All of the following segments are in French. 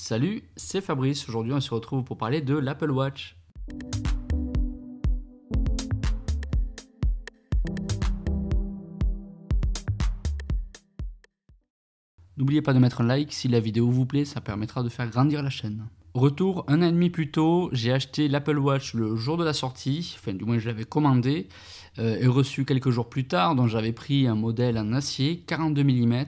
Salut, c'est Fabrice. Aujourd'hui, on se retrouve pour parler de l'Apple Watch. N'oubliez pas de mettre un like si la vidéo vous plaît, ça permettra de faire grandir la chaîne. Retour un an et demi plus tôt, j'ai acheté l'Apple Watch le jour de la sortie, enfin du moins je l'avais commandé, euh, et reçu quelques jours plus tard, dont j'avais pris un modèle en acier 42 mm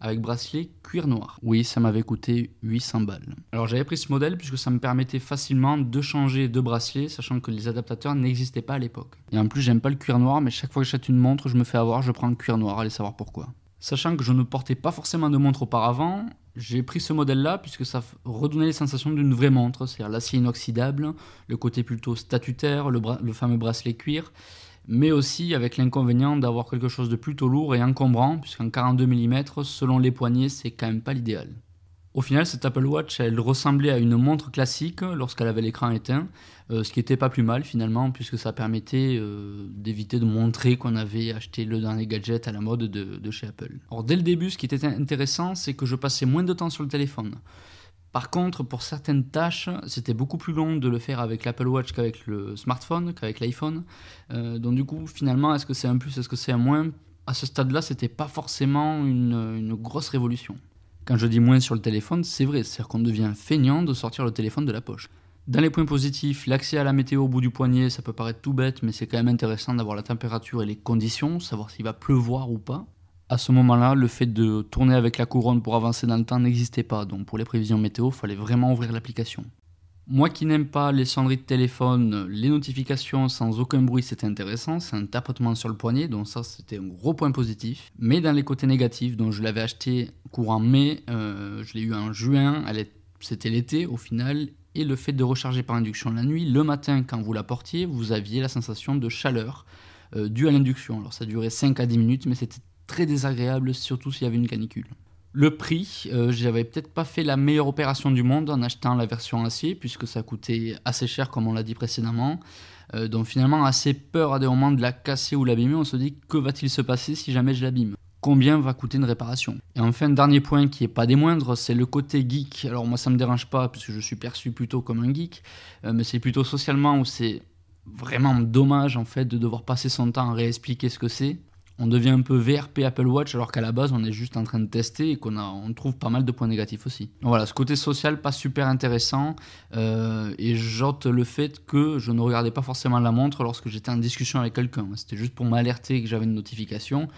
avec bracelet cuir noir. Oui, ça m'avait coûté 800 balles. Alors j'avais pris ce modèle puisque ça me permettait facilement de changer de bracelet, sachant que les adaptateurs n'existaient pas à l'époque. Et en plus j'aime pas le cuir noir, mais chaque fois que j'achète une montre, je me fais avoir, je prends le cuir noir, allez savoir pourquoi. Sachant que je ne portais pas forcément de montre auparavant, j'ai pris ce modèle-là puisque ça redonnait les sensations d'une vraie montre, c'est-à-dire l'acier inoxydable, le côté plutôt statutaire, le, fameux bracelet cuir, mais aussi avec l'inconvénient d'avoir quelque chose de plutôt lourd et encombrant, puisqu'en 42 mm, selon les poignées, c'est quand même pas l'idéal. Au final, cette Apple Watch, elle ressemblait à une montre classique lorsqu'elle avait l'écran éteint, euh, ce qui n'était pas plus mal finalement, puisque ça permettait euh, d'éviter de montrer qu'on avait acheté le dernier gadget à la mode de, chez Apple. Alors dès le début, ce qui était intéressant, c'est que je passais moins de temps sur le téléphone. Par contre, pour certaines tâches, c'était beaucoup plus long de le faire avec l'Apple Watch qu'avec le smartphone, qu'avec l'iPhone. Euh, donc du coup, finalement, est-ce que c'est un plus, est-ce que c'est un moins? À ce stade-là, c'était pas forcément une grosse révolution. Quand je dis moins sur le téléphone, c'est vrai, c'est-à-dire qu'on devient feignant de sortir le téléphone de la poche. Dans les points positifs, l'accès à la météo au bout du poignet, ça peut paraître tout bête, mais c'est quand même intéressant d'avoir la température et les conditions, savoir s'il va pleuvoir ou pas. À ce moment-là, le fait de tourner avec la couronne pour avancer dans le temps n'existait pas, donc pour les prévisions météo, il fallait vraiment ouvrir l'application. Moi qui n'aime pas les sonneries de téléphone, les notifications sans aucun bruit, c'était intéressant. C'est un tapotement sur le poignet, donc ça c'était un gros point positif. Mais dans les côtés négatifs, donc je l'avais acheté courant mai, euh, je l'ai eu en juin, c'était l'été au final. Et le fait de recharger par induction la nuit, le matin quand vous la portiez, vous aviez la sensation de chaleur euh, due à l'induction. Alors ça durait 5 à 10 minutes, mais c'était très désagréable, surtout s'il y avait une canicule. Le prix, euh, j'avais peut-être pas fait la meilleure opération du monde en achetant la version acier, puisque ça coûtait assez cher, comme on l'a dit précédemment. Euh, donc finalement, assez peur à des moments de la casser ou l'abîmer. On se dit, que va-t-il se passer si jamais je l'abîme? Combien va coûter une réparation? Et enfin, dernier point qui est pas des moindres, c'est le côté geek. Alors moi, ça me dérange pas, puisque je suis perçu plutôt comme un geek, euh, mais c'est plutôt socialement où c'est vraiment dommage en fait de devoir passer son temps à réexpliquer ce que c'est on devient un peu VRP Apple Watch alors qu'à la base on est juste en train de tester et qu'on on trouve pas mal de points négatifs aussi. voilà, ce côté social pas super intéressant euh, et j'ôte le fait que je ne regardais pas forcément la montre lorsque j'étais en discussion avec quelqu'un. C'était juste pour m'alerter que j'avais une notification.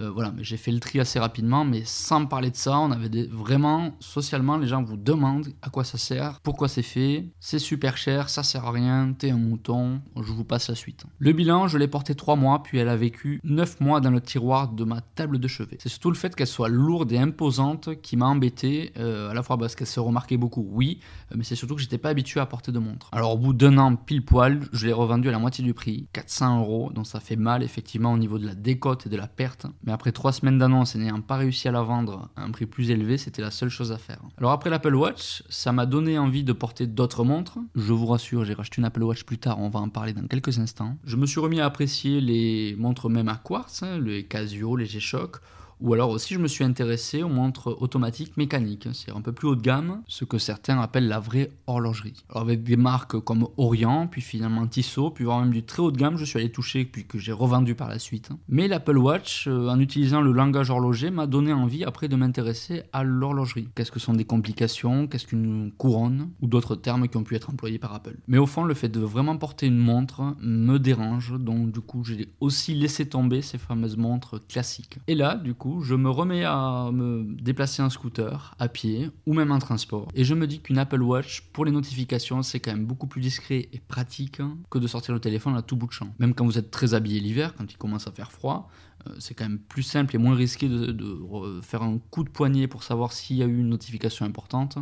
Euh, voilà, mais j'ai fait le tri assez rapidement, mais sans parler de ça, on avait des, vraiment, socialement, les gens vous demandent à quoi ça sert, pourquoi c'est fait, c'est super cher, ça sert à rien, t'es un mouton, je vous passe la suite. Le bilan, je l'ai porté 3 mois, puis elle a vécu 9 mois dans le tiroir de ma table de chevet. C'est surtout le fait qu'elle soit lourde et imposante qui m'a embêté, euh, à la fois parce qu'elle se remarquait beaucoup, oui, euh, mais c'est surtout que j'étais pas habitué à porter de montre. Alors au bout d'un an pile poil, je l'ai revendu à la moitié du prix, 400 euros, donc ça fait mal effectivement au niveau de la décote et de la perte. Mais après trois semaines d'annonce et n'ayant pas réussi à la vendre à un prix plus élevé, c'était la seule chose à faire. Alors après l'Apple Watch, ça m'a donné envie de porter d'autres montres. Je vous rassure, j'ai racheté une Apple Watch plus tard, on va en parler dans quelques instants. Je me suis remis à apprécier les montres même à quartz, hein, les Casio, les G-Shock ou alors aussi, je me suis intéressé aux montres automatiques mécaniques, c'est un peu plus haut de gamme, ce que certains appellent la vraie horlogerie. Alors avec des marques comme Orient, puis finalement Tissot, puis voire même du très haut de gamme, je suis allé toucher, puis que j'ai revendu par la suite. Mais l'Apple Watch, euh, en utilisant le langage horloger, m'a donné envie après de m'intéresser à l'horlogerie. Qu'est-ce que sont des complications, qu'est-ce qu'une couronne, ou d'autres termes qui ont pu être employés par Apple. Mais au fond, le fait de vraiment porter une montre me dérange, donc du coup, j'ai aussi laissé tomber ces fameuses montres classiques. Et là, du coup, je me remets à me déplacer en scooter, à pied ou même en transport. Et je me dis qu'une Apple Watch, pour les notifications, c'est quand même beaucoup plus discret et pratique que de sortir le téléphone à tout bout de champ. Même quand vous êtes très habillé l'hiver, quand il commence à faire froid, c'est quand même plus simple et moins risqué de, faire un coup de poignet pour savoir s'il y a eu une notification importante,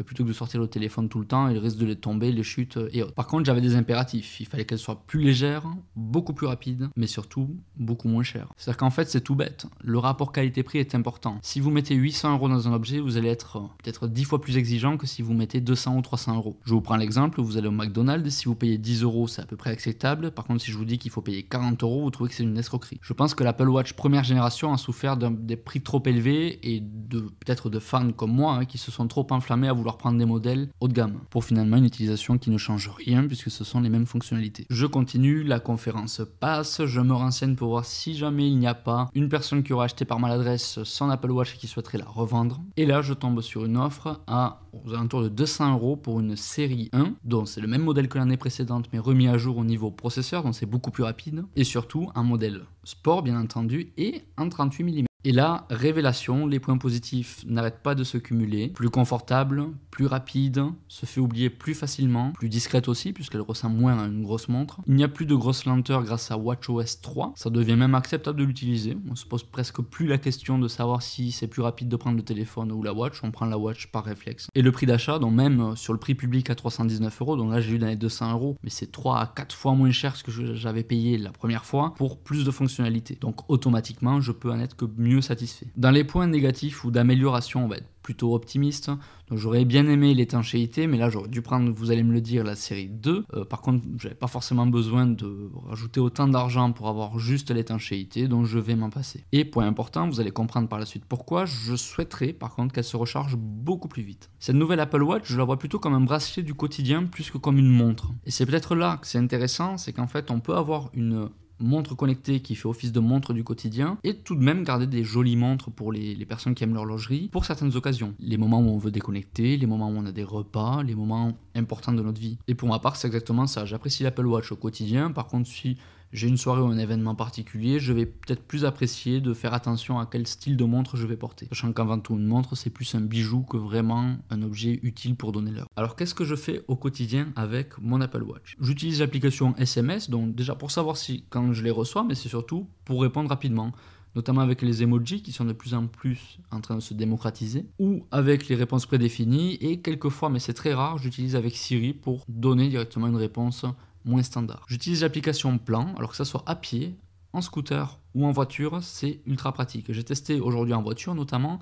euh, plutôt que de sortir le téléphone tout le temps, il risque de les tomber, les chutes euh, et autres. Par contre, j'avais des impératifs. Il fallait qu'elle soit plus légère, beaucoup plus rapide, mais surtout beaucoup moins chère. C'est-à-dire qu'en fait, c'est tout bête. Le rapport qualité-prix est important. Si vous mettez 800 euros dans un objet, vous allez être peut-être 10 fois plus exigeant que si vous mettez 200 ou 300 euros. Je vous prends l'exemple, vous allez au McDonald's, si vous payez 10 euros, c'est à peu près acceptable. Par contre, si je vous dis qu'il faut payer 40 euros, vous trouvez que c'est une escroquerie. Je pense que la l'Apple Watch première génération a souffert des prix trop élevés et de peut-être de fans comme moi hein, qui se sont trop enflammés à vouloir prendre des modèles haut de gamme pour finalement une utilisation qui ne change rien puisque ce sont les mêmes fonctionnalités. Je continue, la conférence passe, je me renseigne pour voir si jamais il n'y a pas une personne qui aura acheté par maladresse son Apple Watch et qui souhaiterait la revendre. Et là, je tombe sur une offre à aux alentours de 200 euros pour une série 1, dont c'est le même modèle que l'année précédente mais remis à jour au niveau processeur, donc c'est beaucoup plus rapide, et surtout un modèle sport bien entendu et en 38 mm. Et là, révélation, les points positifs n'arrêtent pas de se cumuler. Plus confortable, plus rapide, se fait oublier plus facilement, plus discrète aussi puisqu'elle ressemble moins à une grosse montre. Il n'y a plus de grosse lenteur grâce à WatchOS 3, ça devient même acceptable de l'utiliser. On se pose presque plus la question de savoir si c'est plus rapide de prendre le téléphone ou la watch, on prend la watch par réflexe. Et le prix d'achat, donc même sur le prix public à 319 euros, donc là j'ai eu dans les 200 euros, mais c'est 3 à 4 fois moins cher que ce que j'avais payé la première fois pour plus de fonctionnalités. Donc automatiquement, je peux en être que mieux satisfait. Dans les points négatifs ou d'amélioration, on va être plutôt optimiste. J'aurais bien aimé l'étanchéité, mais là j'aurais dû prendre, vous allez me le dire, la série 2. Euh, par contre, j'avais pas forcément besoin de rajouter autant d'argent pour avoir juste l'étanchéité, donc je vais m'en passer. Et point important, vous allez comprendre par la suite pourquoi, je souhaiterais par contre qu'elle se recharge beaucoup plus vite. Cette nouvelle Apple Watch, je la vois plutôt comme un bracelet du quotidien plus que comme une montre. Et c'est peut-être là que c'est intéressant, c'est qu'en fait on peut avoir une montre connectée qui fait office de montre du quotidien et tout de même garder des jolies montres pour les, personnes qui aiment l'horlogerie pour certaines occasions. Les moments où on veut déconnecter, les moments où on a des repas, les moments importants de notre vie. Et pour ma part, c'est exactement ça. J'apprécie l'Apple Watch au quotidien. Par contre, si j'ai une soirée ou un événement particulier, je vais peut-être plus apprécier de faire attention à quel style de montre je vais porter. Sachant qu'avant tout, une montre, c'est plus un bijou que vraiment un objet utile pour donner l'heure. Alors, qu'est-ce que je fais au quotidien avec mon Apple Watch? J'utilise l'application SMS, donc déjà pour savoir si quand je les reçois, mais c'est surtout pour répondre rapidement notamment avec les emojis qui sont de plus en plus en train de se démocratiser, ou avec les réponses prédéfinies, et quelquefois, mais c'est très rare, j'utilise avec Siri pour donner directement une réponse moins standard. J'utilise l'application Plan, alors que ça soit à pied, en scooter ou en voiture, c'est ultra pratique. J'ai testé aujourd'hui en voiture notamment,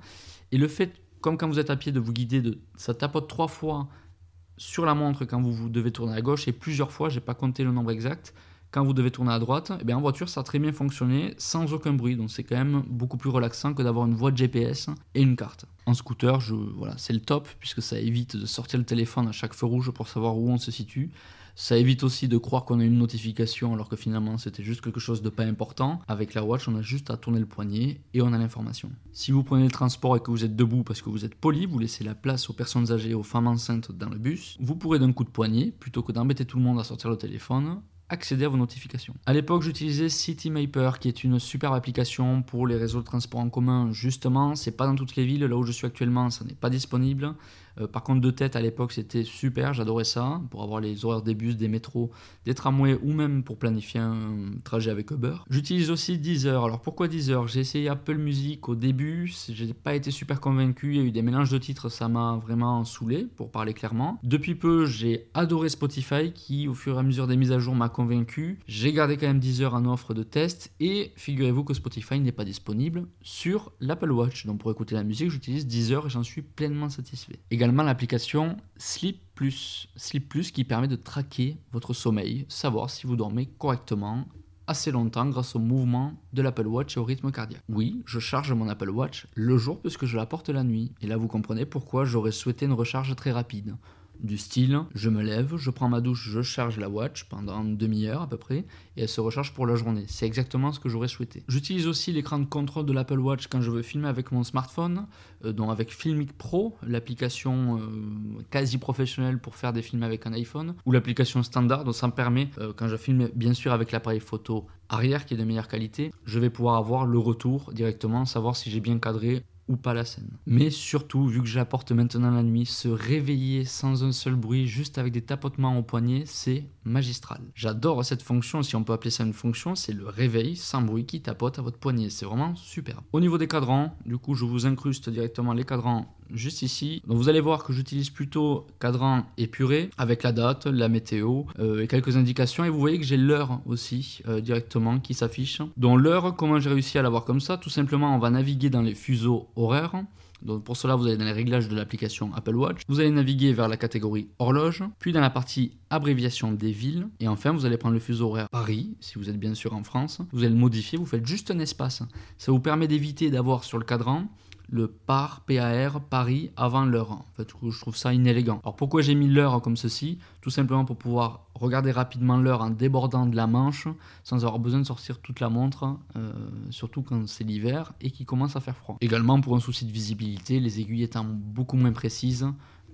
et le fait, comme quand vous êtes à pied, de vous guider, de, ça tapote trois fois sur la montre quand vous, devez tourner à gauche et plusieurs fois, j'ai pas compté le nombre exact, quand vous devez tourner à droite, et eh bien en voiture ça a très bien fonctionné sans aucun bruit, donc c'est quand même beaucoup plus relaxant que d'avoir une voie de GPS et une carte. En scooter, je, c'est le top puisque ça évite de sortir le téléphone à chaque feu rouge pour savoir où on se situe. Ça évite aussi de croire qu'on a une notification alors que finalement c'était juste quelque chose de pas important. Avec la watch, on a juste à tourner le poignet et on a l'information. Si vous prenez le transport et que vous êtes debout parce que vous êtes poli, vous laissez la place aux personnes âgées et aux femmes enceintes dans le bus, vous pourrez d'un coup de poignet, plutôt que d'embêter tout le monde à sortir le téléphone, accéder à vos notifications. À l'époque, j'utilisais CityMapper, qui est une superbe application pour les réseaux de transport en commun. Justement, c'est pas dans toutes les villes. Là où je suis actuellement, ça n'est pas disponible. Euh, par contre, de tête, à l'époque, c'était super, j'adorais ça, pour avoir les horaires des bus, des métros, des tramways, ou même pour planifier un trajet avec Uber. J'utilise aussi Deezer. Alors pourquoi Deezer? J'ai essayé Apple Music au début, j'ai pas été super convaincu, il y a eu des mélanges de titres, ça m'a vraiment saoulé, pour parler clairement. Depuis peu, j'ai adoré Spotify, qui au fur et à mesure des mises à jour m'a convaincu. J'ai gardé quand même Deezer en offre de test, et figurez-vous que Spotify n'est pas disponible sur l'Apple Watch. Donc pour écouter la musique, j'utilise Deezer et j'en suis pleinement satisfait. L'application Sleep Plus, Sleep Plus qui permet de traquer votre sommeil, savoir si vous dormez correctement assez longtemps grâce au mouvement de l'Apple Watch et au rythme cardiaque. Oui, je charge mon Apple Watch le jour puisque je la porte la nuit. Et là, vous comprenez pourquoi j'aurais souhaité une recharge très rapide du style je me lève, je prends ma douche, je charge la watch pendant une demi-heure à peu près et elle se recharge pour la journée. C'est exactement ce que j'aurais souhaité. J'utilise aussi l'écran de contrôle de l'Apple Watch quand je veux filmer avec mon smartphone, euh, donc avec Filmic Pro, l'application euh, quasi professionnelle pour faire des films avec un iPhone, ou l'application standard, donc ça me permet, euh, quand je filme bien sûr avec l'appareil photo arrière qui est de meilleure qualité, je vais pouvoir avoir le retour directement, savoir si j'ai bien cadré pas la scène. Mais surtout, vu que j'apporte maintenant la nuit, se réveiller sans un seul bruit, juste avec des tapotements au poignet, c'est magistral. J'adore cette fonction, si on peut appeler ça une fonction, c'est le réveil sans bruit qui tapote à votre poignet. C'est vraiment super. Au niveau des cadrans, du coup, je vous incruste directement les cadrans juste ici. Donc vous allez voir que j'utilise plutôt cadran épuré avec la date, la météo euh, et quelques indications. Et vous voyez que j'ai l'heure aussi euh, directement qui s'affiche. Donc l'heure, comment j'ai réussi à l'avoir comme ça? Tout simplement, on va naviguer dans les fuseaux horaires. Donc pour cela, vous allez dans les réglages de l'application Apple Watch. Vous allez naviguer vers la catégorie horloge, puis dans la partie abréviation des villes. Et enfin, vous allez prendre le fuseau horaire Paris, si vous êtes bien sûr en France. Vous allez le modifier, vous faites juste un espace. Ça vous permet d'éviter d'avoir sur le cadran le par, PAR, Paris, avant l'heure. En fait, je trouve ça inélégant. Alors pourquoi j'ai mis l'heure comme ceci? Tout simplement pour pouvoir regarder rapidement l'heure en débordant de la manche, sans avoir besoin de sortir toute la montre, euh, surtout quand c'est l'hiver et qu'il commence à faire froid. Également pour un souci de visibilité, les aiguilles étant beaucoup moins précises,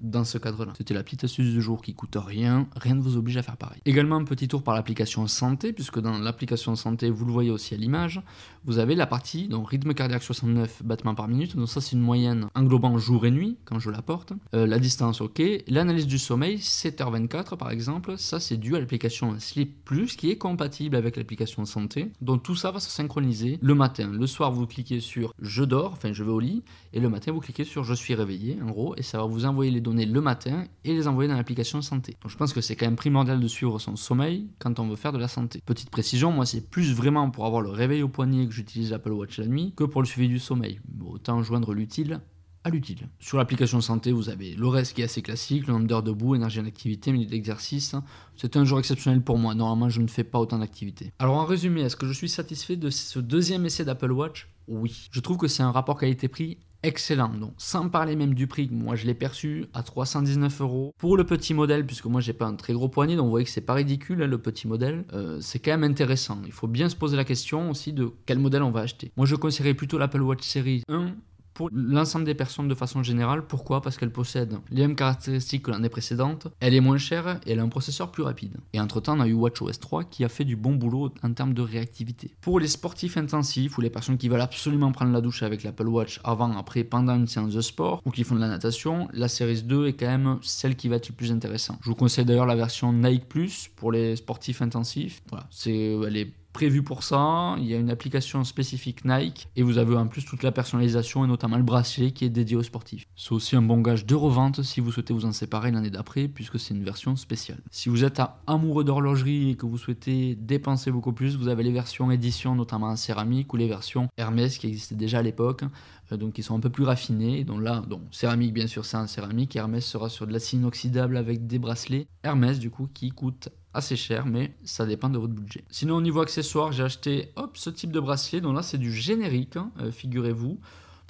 dans ce cadre-là. C'était la petite astuce du jour qui coûte rien, rien ne vous oblige à faire pareil. Également un petit tour par l'application santé, puisque dans l'application santé, vous le voyez aussi à l'image, vous avez la partie donc rythme cardiaque 69 battements par minute, donc ça c'est une moyenne englobant jour et nuit quand je la porte. Euh, la distance ok, l'analyse du sommeil 7h24 par exemple, ça c'est dû à l'application Sleep Plus qui est compatible avec l'application santé. Donc tout ça va se synchroniser le matin. Le soir vous cliquez sur je dors, enfin je vais au lit, et le matin vous cliquez sur je suis réveillé en gros, et ça va vous envoyer les données le matin et les envoyer dans l'application santé. Donc je pense que c'est quand même primordial de suivre son sommeil quand on veut faire de la santé. Petite précision, moi c'est plus vraiment pour avoir le réveil au poignet que j'utilise l'Apple Watch la nuit que pour le suivi du sommeil. Autant joindre l'utile à l'utile. Sur l'application santé, vous avez le reste qui est assez classique, le nombre d'heures debout, énergie en activité, minutes d'exercice. C'est un jour exceptionnel pour moi. Normalement, je ne fais pas autant d'activités. Alors en résumé, est-ce que je suis satisfait de ce deuxième essai d'Apple Watch? Oui. Je trouve que c'est un rapport qualité-prix excellent. Donc, sans parler même du prix, moi je l'ai perçu à 319 euros. Pour le petit modèle, puisque moi j'ai pas un très gros poignet, donc vous voyez que c'est pas ridicule hein, le petit modèle, euh, c'est quand même intéressant. Il faut bien se poser la question aussi de quel modèle on va acheter. Moi je conseillerais plutôt l'Apple Watch Series 1 pour l'ensemble des personnes de façon générale. Pourquoi? Parce qu'elle possède les mêmes caractéristiques que l'année précédente, elle est moins chère et elle a un processeur plus rapide. Et entre-temps, on a eu WatchOS 3 qui a fait du bon boulot en termes de réactivité. Pour les sportifs intensifs ou les personnes qui veulent absolument prendre la douche avec l'Apple Watch avant, après, pendant une séance de sport ou qui font de la natation, la Series 2 est quand même celle qui va être le plus intéressante. Je vous conseille d'ailleurs la version Nike Plus pour les sportifs intensifs. Voilà, c'est, elle est prévu pour ça. Il y a une application spécifique Nike et vous avez en plus toute la personnalisation et notamment le bracelet qui est dédié aux sportifs. C'est aussi un bon gage de revente si vous souhaitez vous en séparer l'année d'après puisque c'est une version spéciale. Si vous êtes amoureux d'horlogerie et que vous souhaitez dépenser beaucoup plus, vous avez les versions édition notamment en céramique ou les versions Hermès qui existaient déjà à l'époque euh, donc qui sont un peu plus raffinées. Donc là, donc céramique bien sûr c'est en céramique, Hermès sera sur de l'acier inoxydable avec des bracelets. Hermès du coup qui coûte assez cher, mais ça dépend de votre budget. Sinon, au niveau accessoires, j'ai acheté hop, ce type de bracelet. Donc là, c'est du générique, hein, euh, figurez-vous.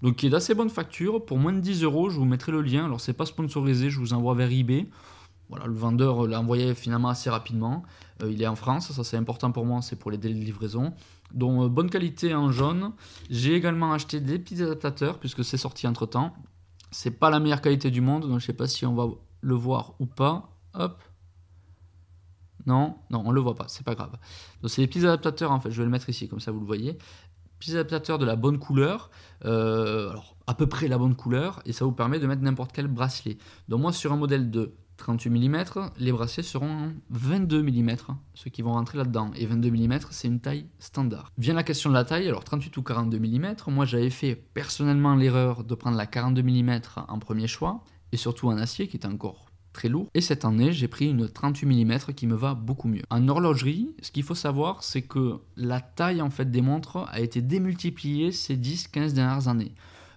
Donc qui est d'assez bonne facture. Pour moins de 10 euros, je vous mettrai le lien. Alors, c'est pas sponsorisé, je vous envoie vers eBay. Voilà, le vendeur l'a envoyé finalement assez rapidement. Euh, il est en France, ça c'est important pour moi, c'est pour les délais de livraison. Donc, euh, bonne qualité en jaune. J'ai également acheté des petits adaptateurs, puisque c'est sorti entre temps. C'est pas la meilleure qualité du monde, donc je sais pas si on va le voir ou pas. Hop, non, non, on le voit pas, c'est pas grave. Donc c'est les petits adaptateurs en fait, je vais le mettre ici comme ça vous le voyez. Petits adaptateurs de la bonne couleur, euh, alors à peu près la bonne couleur, et ça vous permet de mettre n'importe quel bracelet. Donc moi sur un modèle de 38 mm, les bracelets seront 22 mm, ceux qui vont rentrer là-dedans. Et 22 mm, c'est une taille standard. Vient la question de la taille, alors 38 ou 42 mm, moi j'avais fait personnellement l'erreur de prendre la 42 mm en premier choix, et surtout en acier qui était encore très lourd. Et cette année, j'ai pris une 38 mm qui me va beaucoup mieux. En horlogerie, ce qu'il faut savoir, c'est que la taille en fait des montres a été démultipliée ces 10-15 dernières années.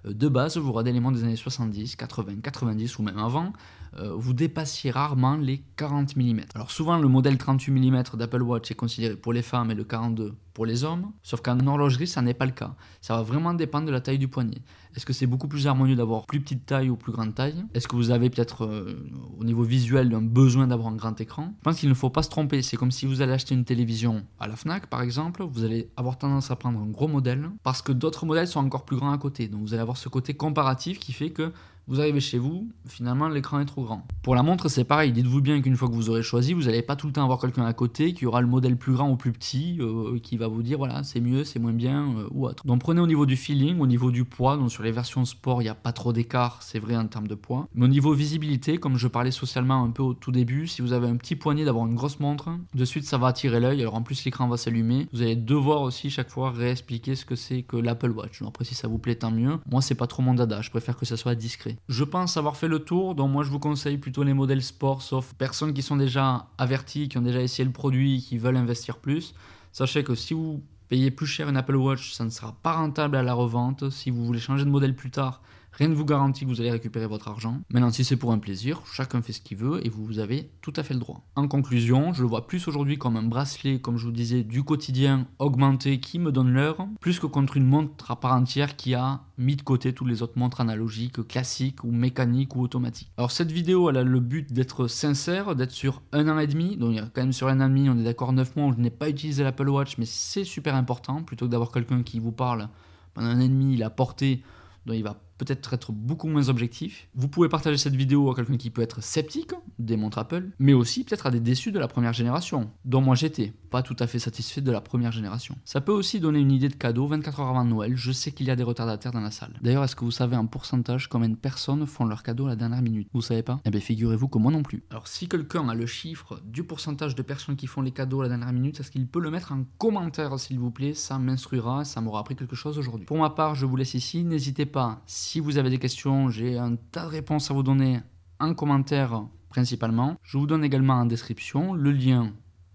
Euh, de base, vous regardez les montres des années 70, 80, 90 ou même avant, euh, vous dépassiez rarement les 40 mm. Alors souvent, le modèle 38 mm d'Apple Watch est considéré pour les femmes et le 42 pour les hommes, sauf qu'en horlogerie, ça n'est pas le cas. Ça va vraiment dépendre de la taille du poignet. Est-ce que c'est beaucoup plus harmonieux d'avoir plus petite taille ou plus grande taille? Est-ce que vous avez peut-être euh, au niveau visuel un besoin d'avoir un grand écran? Je pense qu'il ne faut pas se tromper. C'est comme si vous allez acheter une télévision à la Fnac par exemple, vous allez avoir tendance à prendre un gros modèle parce que d'autres modèles sont encore plus grands à côté. Donc vous allez avoir ce côté comparatif qui fait que vous arrivez chez vous, finalement l'écran est trop grand. Pour la montre, c'est pareil. Dites-vous bien qu'une fois que vous aurez choisi, vous n'allez pas tout le temps avoir quelqu'un à côté qui aura le modèle plus grand ou plus petit, euh, qui va vous dire voilà, c'est mieux, c'est moins bien euh, ou autre. Donc prenez au niveau du feeling, au niveau du poids. Donc sur les versions sport, il n'y a pas trop d'écart, c'est vrai en termes de poids. Mais au niveau visibilité, comme je parlais socialement un peu au tout début, si vous avez un petit poignet d'avoir une grosse montre, de suite ça va attirer l'œil. Alors en plus, l'écran va s'allumer. Vous allez devoir aussi chaque fois réexpliquer ce que c'est que l'Apple Watch. Après, si ça vous plaît, tant mieux. Moi, c'est pas trop mon dada. Je préfère que ça soit discret. Je pense avoir fait le tour, donc moi je vous conseille plutôt les modèles sport, sauf personnes qui sont déjà averties, qui ont déjà essayé le produit, qui veulent investir plus. Sachez que si vous payez plus cher une Apple Watch, ça ne sera pas rentable à la revente. Si vous voulez changer de modèle plus tard, Rien ne vous garantit que vous allez récupérer votre argent. Maintenant, si c'est pour un plaisir, chacun fait ce qu'il veut et vous avez tout à fait le droit. En conclusion, je le vois plus aujourd'hui comme un bracelet, comme je vous disais, du quotidien augmenté qui me donne l'heure, plus que contre une montre à part entière qui a mis de côté toutes les autres montres analogiques, classiques ou mécaniques ou automatiques. Alors cette vidéo, elle a le but d'être sincère, d'être sur un an et demi. Donc il y a quand même sur un an et demi, on est d'accord 9 mois où je n'ai pas utilisé l'Apple Watch, mais c'est super important. Plutôt que d'avoir quelqu'un qui vous parle pendant un an et demi, il a porté, dont il va peut-être être beaucoup moins objectif. Vous pouvez partager cette vidéo à quelqu'un qui peut être sceptique des montres Apple, mais aussi peut-être à des déçus de la première génération, dont moi j'étais, pas tout à fait satisfait de la première génération. Ça peut aussi donner une idée de cadeau 24 heures avant Noël, je sais qu'il y a des retardataires dans la salle. D'ailleurs, est-ce que vous savez en pourcentage combien de personnes font leur cadeau à la dernière minute? Vous savez pas? Eh bien figurez-vous que moi non plus. Alors si quelqu'un a le chiffre du pourcentage de personnes qui font les cadeaux à la dernière minute, est-ce qu'il peut le mettre en commentaire s'il vous plaît? Ça m'instruira, ça m'aura appris quelque chose aujourd'hui. Pour ma part, je vous laisse ici, n'hésitez pas, vous avez des questions, j'ai un tas de réponses à vous donner en commentaire principalement. Je vous donne également en description le lien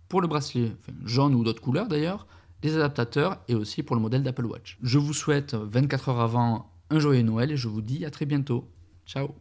pour le bracelet jaune ou d'autres couleurs d'ailleurs, les adaptateurs et aussi pour le modèle d'Apple Watch. Je vous souhaite 24 heures avant un joyeux Noël et je vous dis à très bientôt. Ciao